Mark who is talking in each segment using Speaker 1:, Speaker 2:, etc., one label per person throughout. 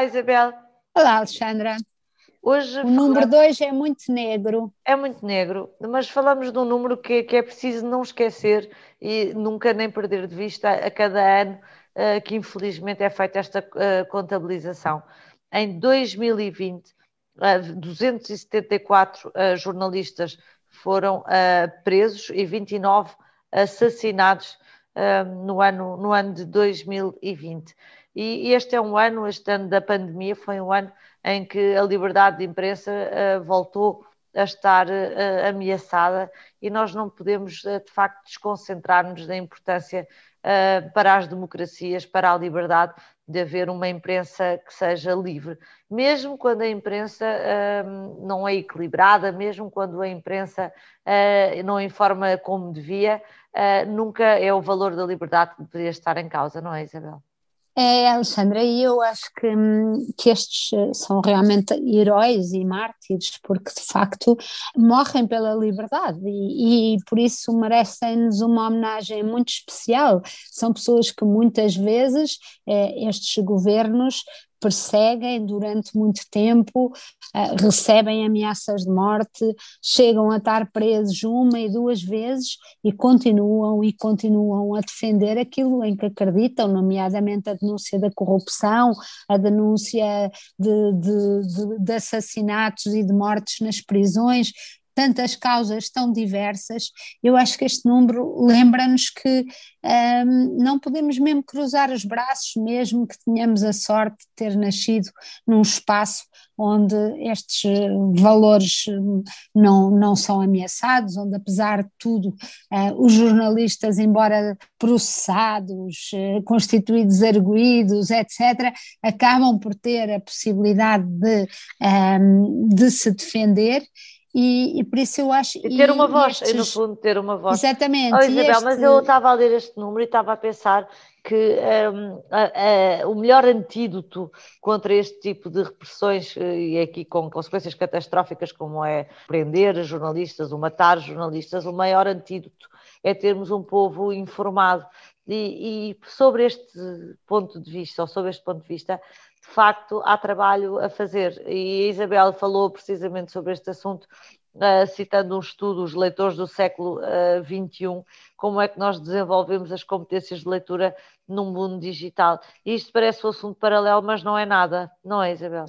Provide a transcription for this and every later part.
Speaker 1: Olá, Isabel.
Speaker 2: Olá, Alexandra. Hoje o número 2 é muito negro.
Speaker 1: É muito negro, mas falamos de um número que, que, é preciso não esquecer e nunca nem perder de vista a cada ano uh, que infelizmente é feita esta uh, contabilização. Em 2020, uh, 274 jornalistas foram presos e 29 assassinados no, ano, no ano de 2020. E este é um ano, este ano da pandemia, foi um ano em que a liberdade de imprensa uh, voltou a estar uh, ameaçada e nós não podemos, uh, de facto, desconcentrar-nos da importância para as democracias, para a liberdade de haver uma imprensa que seja livre, mesmo quando a imprensa não é equilibrada, mesmo quando a imprensa não informa como devia, nunca é o valor da liberdade que deveria estar em causa, não é, Isabel?
Speaker 2: É, Alexandra, e eu acho que, hum, que estes eh, são realmente heróis e mártires, porque de facto morrem pela liberdade e, e por isso merecem-nos uma homenagem muito especial. São pessoas que muitas vezes eh, estes governos perseguem durante muito tempo, uh, recebem ameaças de morte, chegam a estar presos uma e duas vezes e continuam e continuam a defender aquilo em que acreditam, nomeadamente a denúncia da corrupção, a denúncia de, de, de, de assassinatos e de mortes nas prisões, tantas causas tão diversas, eu acho que este número lembra-nos que um, não podemos mesmo cruzar os braços, mesmo que tenhamos a sorte de ter nascido num espaço onde estes eh, valores hum, não, não são ameaçados, onde apesar de tudo uh, os jornalistas, embora processados, uh, constituídos arguídos, etc., acabam por ter a possibilidade de, um, de se defender e, e, por isso eu acho.
Speaker 1: E ter uma voz, estes... no fundo, ter uma voz.
Speaker 2: Exatamente.
Speaker 1: Oh, Isabel, este... mas eu estava a ler este número e estava a pensar que um, a, a, o melhor antídoto contra este tipo de repressões, eh, e aqui com consequências catastróficas, como é prender jornalistas ou matar jornalistas, o maior antídoto é termos um povo informado. E, e sobre este ponto de vista, ou sobre este ponto de vista, de facto há trabalho a fazer. E a Isabel falou precisamente sobre este assunto, citando um estudo, os leitores do século XXI, uh, como é que nós desenvolvemos as competências de leitura num mundo digital. Isto parece um assunto paralelo, mas não é nada, não é, Isabel?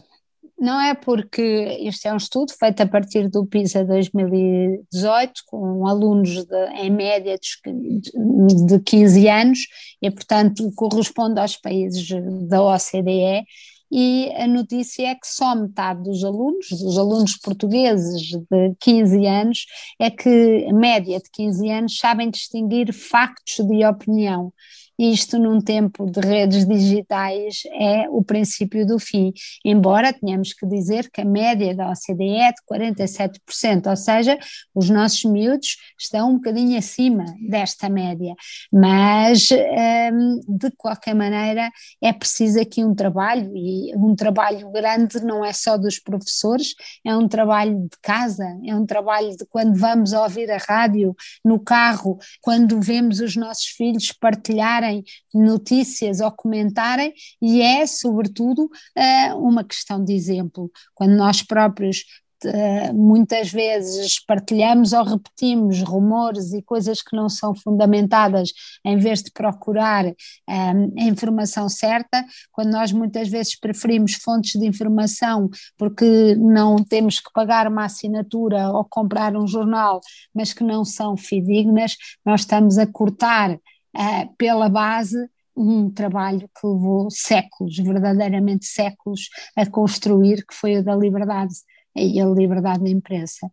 Speaker 2: Não é porque este é um estudo feito a partir do PISA 2018, com alunos de, em média de 15 anos, e portanto corresponde aos países da OCDE, e a notícia é que só metade dos alunos, dos alunos portugueses de 15 anos, é que, média de 15 anos, sabem distinguir factos de opinião isto num tempo de redes digitais é o princípio do fim, embora tenhamos que dizer que a média da OCDE é de 47%, ou seja, os nossos miúdos estão um bocadinho acima desta média, mas hum, de qualquer maneira é preciso aqui um trabalho e um trabalho grande não é só dos professores, é um trabalho de casa, é um trabalho de quando vamos ouvir a rádio no carro, quando vemos os nossos filhos partilharem notícias ou comentarem, e é, sobretudo, eh, uma questão de exemplo. Quando nós próprios eh, muitas vezes partilhamos ou repetimos rumores e coisas que não são fundamentadas em vez de procurar um, eh, a informação certa, quando nós muitas vezes preferimos fontes de informação porque não temos que pagar uma assinatura ou comprar um jornal, mas que não são fidedignas, nós estamos a cortar uh, pela base um trabalho que levou séculos, verdadeiramente séculos, a construir, que foi o da liberdade e a liberdade da imprensa.